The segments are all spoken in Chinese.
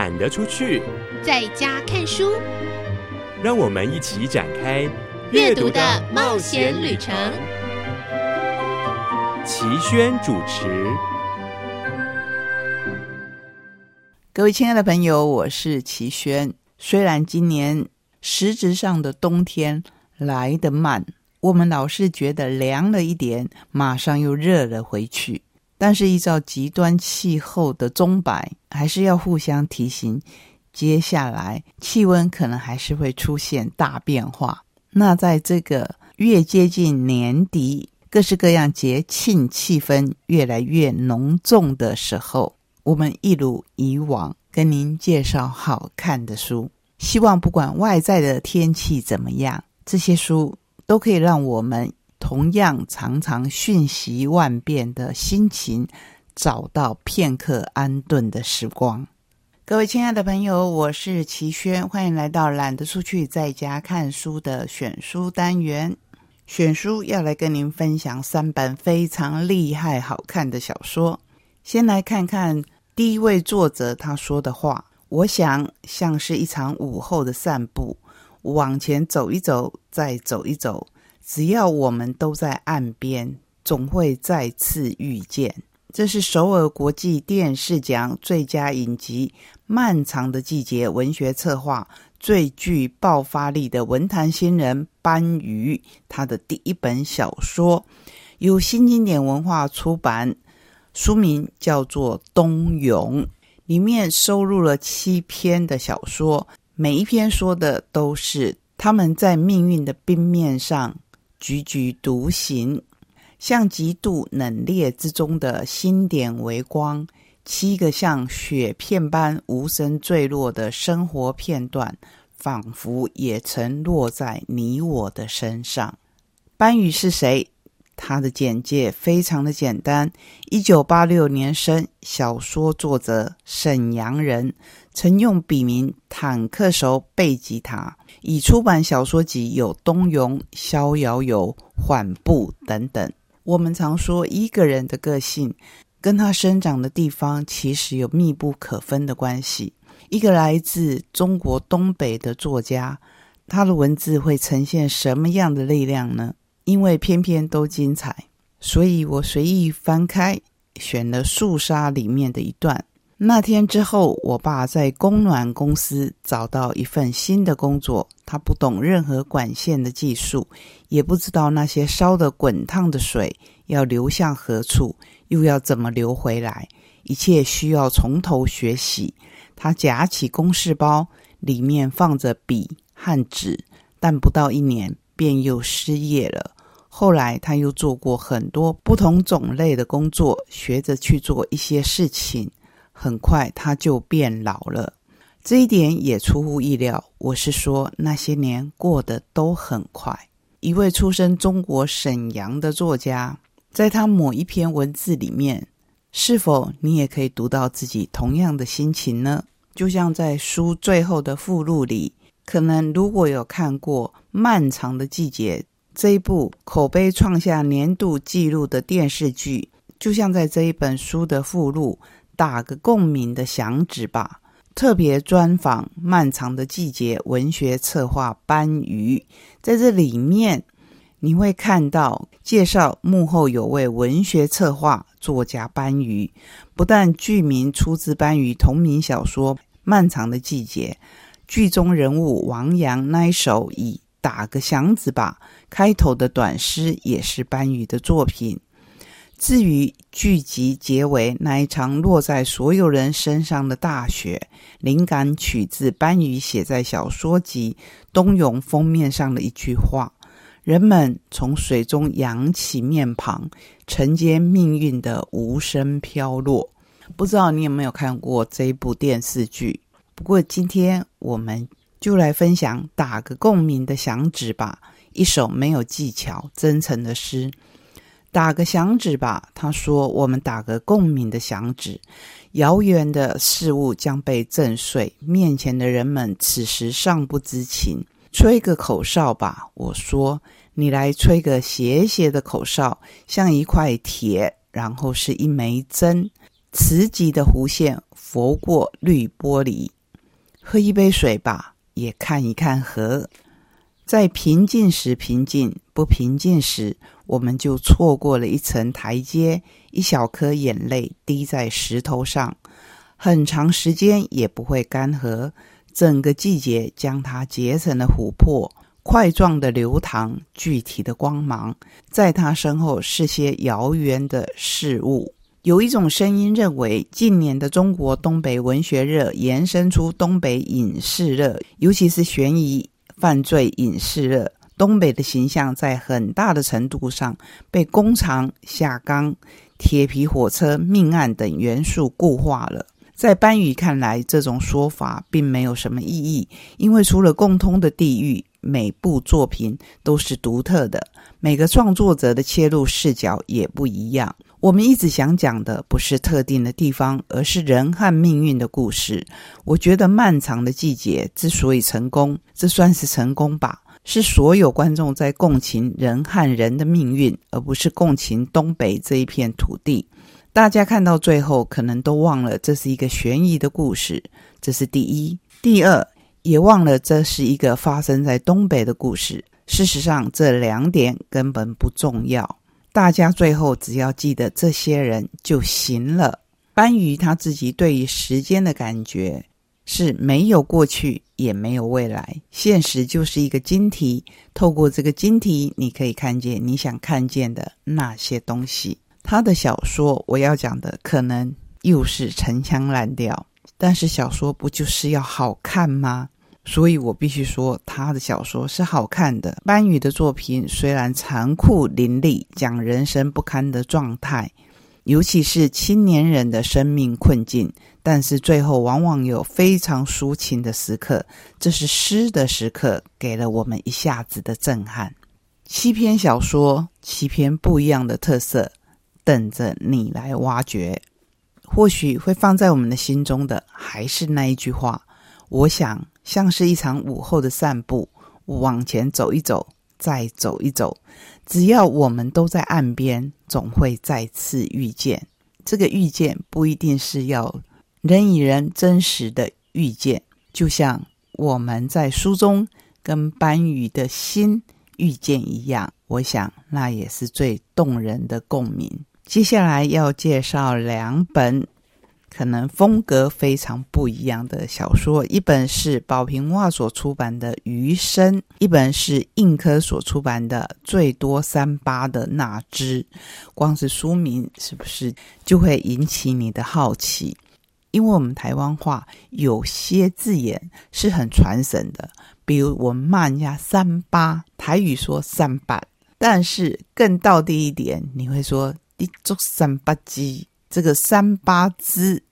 懒得出去，在家看书。让我们一起展开阅读的冒险旅程。齐轩主持。各位亲爱的朋友，我是齐轩。虽然今年实质上的冬天来得慢，我们老是觉得凉了一点，马上又热了回去。但是依照极端气候的钟摆，还是要互相提醒，接下来气温可能还是会出现大变化。那在这个越接近年底，各式各样节庆气氛越来越浓重的时候，我们一如以往跟您介绍好看的书，希望不管外在的天气怎么样，这些书都可以让我们。同样常常瞬息万变的心情，找到片刻安顿的时光。各位亲爱的朋友，我是齐轩，欢迎来到懒得出去在家看书的选书单元。选书要来跟您分享三本非常厉害、好看的小说。先来看看第一位作者他说的话：我想像是一场午后的散步，往前走一走，再走一走。只要我们都在岸边，总会再次遇见。这是首尔国际电视奖最佳影集《漫长的季节》文学策划最具爆发力的文坛新人班瑜，他的第一本小说由新经典文化出版，书名叫做《冬泳》，里面收录了七篇的小说，每一篇说的都是他们在命运的冰面上。踽踽独行，像极度冷冽之中的星点微光，七个像雪片般无声坠落的生活片段，仿佛也曾落在你我的身上。班宇是谁？他的简介非常的简单：一九八六年生，小说作者，沈阳人，曾用笔名坦克手贝吉塔。已出版小说集有《冬泳》《逍遥游》《缓步》等等。我们常说，一个人的个性跟他生长的地方其实有密不可分的关系。一个来自中国东北的作家，他的文字会呈现什么样的力量呢？因为篇篇都精彩，所以我随意翻开，选了《肃杀》里面的一段。那天之后，我爸在供暖公司找到一份新的工作。他不懂任何管线的技术，也不知道那些烧得滚烫的水要流向何处，又要怎么流回来。一切需要从头学习。他夹起公事包，里面放着笔和纸，但不到一年便又失业了。后来他又做过很多不同种类的工作，学着去做一些事情。很快他就变老了，这一点也出乎意料。我是说，那些年过得都很快。一位出身中国沈阳的作家，在他某一篇文字里面，是否你也可以读到自己同样的心情呢？就像在书最后的附录里，可能如果有看过《漫长的季节》这一部口碑创下年度纪录的电视剧，就像在这一本书的附录。打个共鸣的响指吧！特别专访《漫长的季节》文学策划班瑜，在这里面你会看到介绍幕后有位文学策划作家班瑜，不但剧名出自班瑜同名小说《漫长的季节》，剧中人物王阳那一首以“打个响指吧”开头的短诗也是班瑜的作品。至于剧集结尾那一场落在所有人身上的大雪，灵感取自班宇写在小说集《冬泳》封面上的一句话：“人们从水中扬起面庞，承接命运的无声飘落。”不知道你有没有看过这部电视剧？不过今天我们就来分享打个共鸣的响指吧，一首没有技巧、真诚的诗。打个响指吧，他说：“我们打个共鸣的响指，遥远的事物将被震碎，面前的人们此时尚不知情。吹个口哨吧，我说，你来吹个斜斜的口哨，像一块铁，然后是一枚针，慈吉的弧线拂过绿玻璃。喝一杯水吧，也看一看河。在平静时平静，不平静时，我们就错过了一层台阶，一小颗眼泪滴在石头上，很长时间也不会干涸。整个季节将它结成了琥珀，块状的流淌，具体的光芒，在它身后是些遥远的事物。有一种声音认为，近年的中国东北文学热延伸出东北影视热，尤其是悬疑。犯罪影视热，东北的形象在很大的程度上被工厂下岗、铁皮火车、命案等元素固化了。在班宇看来，这种说法并没有什么意义，因为除了共通的地域，每部作品都是独特的，每个创作者的切入视角也不一样。我们一直想讲的不是特定的地方，而是人和命运的故事。我觉得《漫长的季节》之所以成功，这算是成功吧？是所有观众在共情人和人的命运，而不是共情东北这一片土地。大家看到最后，可能都忘了这是一个悬疑的故事，这是第一；第二，也忘了这是一个发生在东北的故事。事实上，这两点根本不重要。大家最后只要记得这些人就行了。班宇他自己对于时间的感觉是没有过去，也没有未来，现实就是一个晶体。透过这个晶体，你可以看见你想看见的那些东西。他的小说，我要讲的可能又是陈腔滥调，但是小说不就是要好看吗？所以我必须说，他的小说是好看的。班宇的作品虽然残酷凌厉，讲人生不堪的状态，尤其是青年人的生命困境，但是最后往往有非常抒情的时刻。这是诗的时刻，给了我们一下子的震撼。七篇小说，七篇不一样的特色，等着你来挖掘。或许会放在我们的心中的，还是那一句话。我想。像是一场午后的散步，往前走一走，再走一走。只要我们都在岸边，总会再次遇见。这个遇见不一定是要人与人真实的遇见，就像我们在书中跟班宇的心遇见一样。我想那也是最动人的共鸣。接下来要介绍两本。可能风格非常不一样的小说，一本是宝瓶画所出版的《余生》，一本是印科所出版的《最多三八的那只》。光是书名是不是就会引起你的好奇？因为我们台湾话有些字眼是很传神的，比如我们骂人家三八，台语说三八，但是更道地一点，你会说你做三八鸡。这个三八之，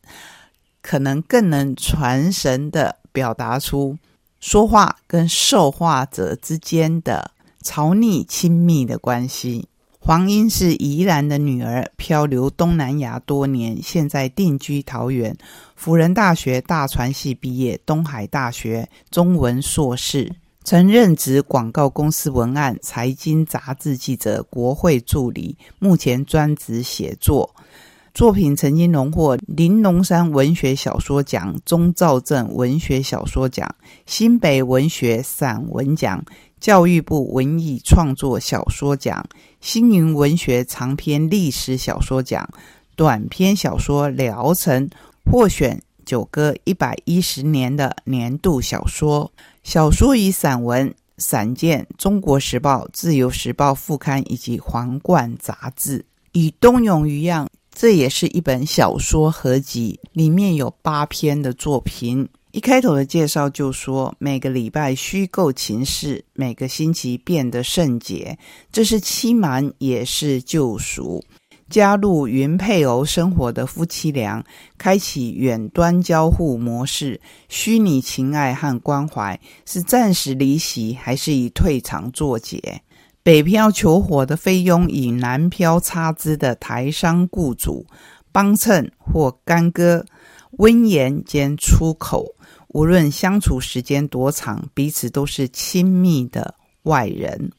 可能更能传神的表达出说话跟受话者之间的朝逆亲密的关系。黄英是宜兰的女儿，漂流东南亚多年，现在定居桃园。辅仁大学大传系毕业，东海大学中文硕士，曾任职广告公司文案、财经杂志记者、国会助理，目前专职写作。作品曾经荣获玲珑山文学小说奖、中兆镇文学小说奖、新北文学散文奖、教育部文艺创作小说奖、星云文学长篇历史小说奖、短篇小说《聊城》获选九歌一百一十年的年度小说。小说与散文散见《中国时报》《自由时报》副刊以及皇冠杂志。以冬泳一样。这也是一本小说合集，里面有八篇的作品。一开头的介绍就说，每个礼拜虚构情事，每个星期变得圣洁，这是欺瞒，也是救赎。加入云配偶生活的夫妻俩，开启远端交互模式，虚拟情爱和关怀，是暂时离席，还是以退场作结？北漂求火的菲佣与南漂插枝的台商雇主帮衬或干戈，温言兼出口，无论相处时间多长，彼此都是亲密的外人。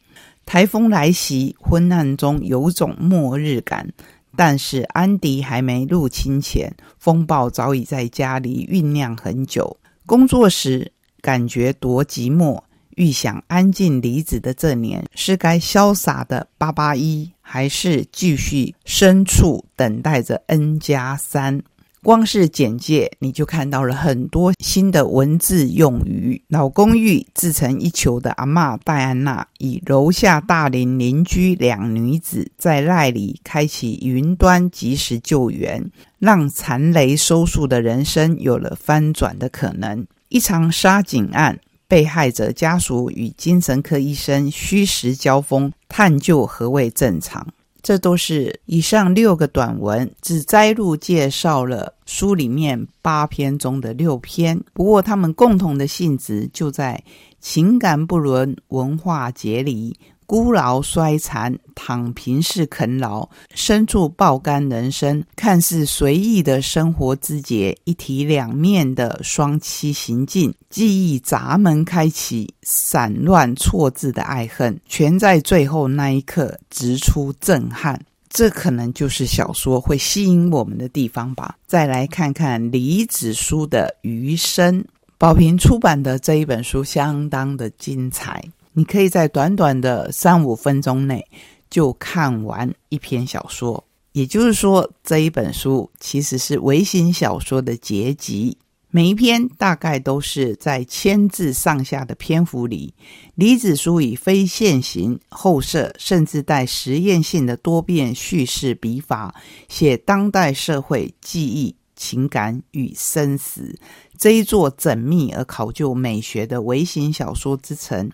台风来袭，昏暗中有种末日感。但是安迪还没入侵前，风暴早已在家里酝酿很久。工作时感觉多寂寞，预想安静离子的这年，是该潇洒的八八一，还是继续深处等待着 N 加三？光是简介，你就看到了很多新的文字用语。老公寓自成一球的阿嬷戴安娜，以楼下大龄邻居两女子在赖里开启云端即时救援，让残雷收束的人生有了翻转的可能。一场杀警案，被害者家属与精神科医生虚实交锋，探究何谓正常。这都是以上六个短文，只摘录介绍了书里面八篇中的六篇。不过，他们共同的性质就在情感不伦、文化节离。孤老衰残，躺平式啃老，身处爆肝人生，看似随意的生活之节，一体两面的双栖行径，记忆闸门开启，散乱错字的爱恨，全在最后那一刻直出震撼。这可能就是小说会吸引我们的地方吧。再来看看李子书的余生，宝瓶出版的这一本书相当的精彩。你可以在短短的三五分钟内就看完一篇小说，也就是说，这一本书其实是微型小说的结集。每一篇大概都是在千字上下的篇幅里，李子书以非线形、后设，甚至带实验性的多变叙事笔法，写当代社会记忆、情感与生死这一座缜密而考究美学的微型小说之城。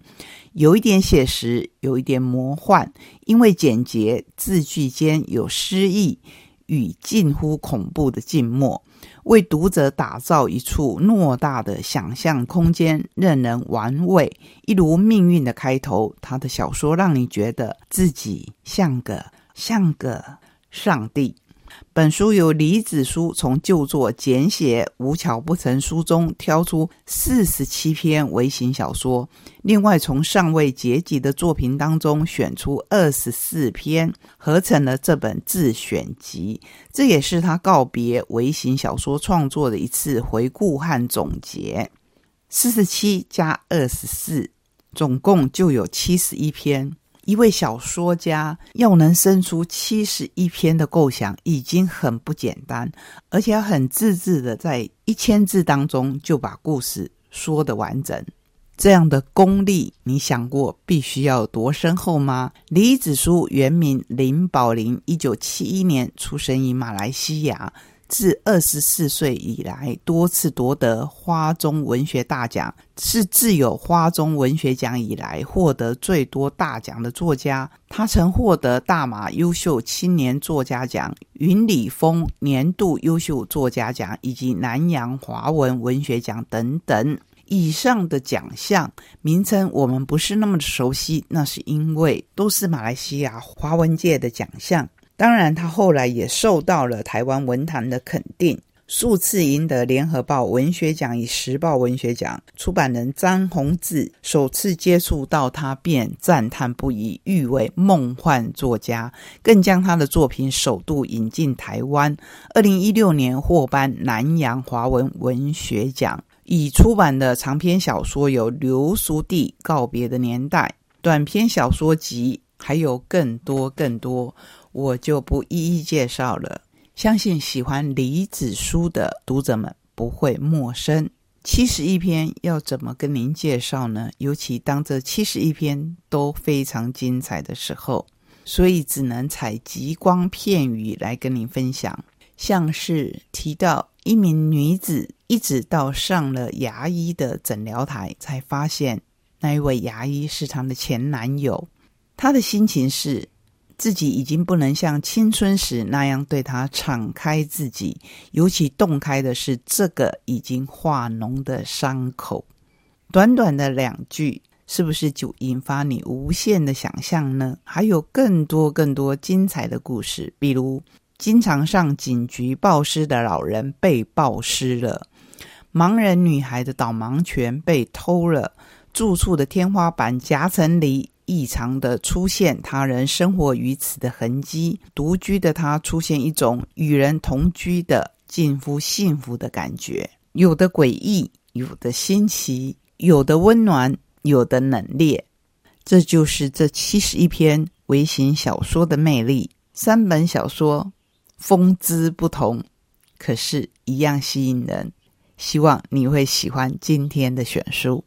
有一点写实，有一点魔幻，因为简洁，字句间有诗意与近乎恐怖的静默，为读者打造一处偌大的想象空间，任人玩味。一如命运的开头，他的小说让你觉得自己像个像个上帝。本书由李子书从旧作简写无巧不成书中挑出四十七篇微型小说，另外从尚未结集的作品当中选出二十四篇，合成了这本自选集。这也是他告别微型小说创作的一次回顾和总结。四十七加二十四，总共就有七十一篇。一位小说家要能生出七十一篇的构想，已经很不简单，而且要很自制的在一千字当中就把故事说得完整。这样的功力，你想过必须要多深厚吗？李子书原名林宝林，一九七一年出生于马来西亚。自二十四岁以来，多次夺得花中文学大奖，是自有花中文学奖以来获得最多大奖的作家。他曾获得大马优秀青年作家奖、云里峰年度优秀作家奖以及南洋华文文学奖等等。以上的奖项名称我们不是那么的熟悉，那是因为都是马来西亚华文界的奖项。当然，他后来也受到了台湾文坛的肯定，数次赢得联合报文学奖与时报文学奖。出版人张宏志首次接触到他，便赞叹不已，誉为梦幻作家，更将他的作品首度引进台湾。二零一六年获颁南洋华文文学奖。已出版的长篇小说有《流苏地告别的年代》，短篇小说集还有更多更多。我就不一一介绍了，相信喜欢李子书的读者们不会陌生。七十一篇要怎么跟您介绍呢？尤其当这七十一篇都非常精彩的时候，所以只能采极光片语来跟您分享。像是提到一名女子，一直到上了牙医的诊疗台，才发现那一位牙医是她的前男友。她的心情是。自己已经不能像青春时那样对他敞开自己，尤其洞开的是这个已经化脓的伤口。短短的两句，是不是就引发你无限的想象呢？还有更多更多精彩的故事，比如经常上警局报失的老人被报失了，盲人女孩的导盲犬被偷了，住处的天花板夹层里。异常的出现他人生活于此的痕迹，独居的他出现一种与人同居的近乎幸福的感觉，有的诡异，有的新奇，有的温暖，有的冷冽。这就是这七十一篇微型小说的魅力。三本小说风姿不同，可是，一样吸引人。希望你会喜欢今天的选书。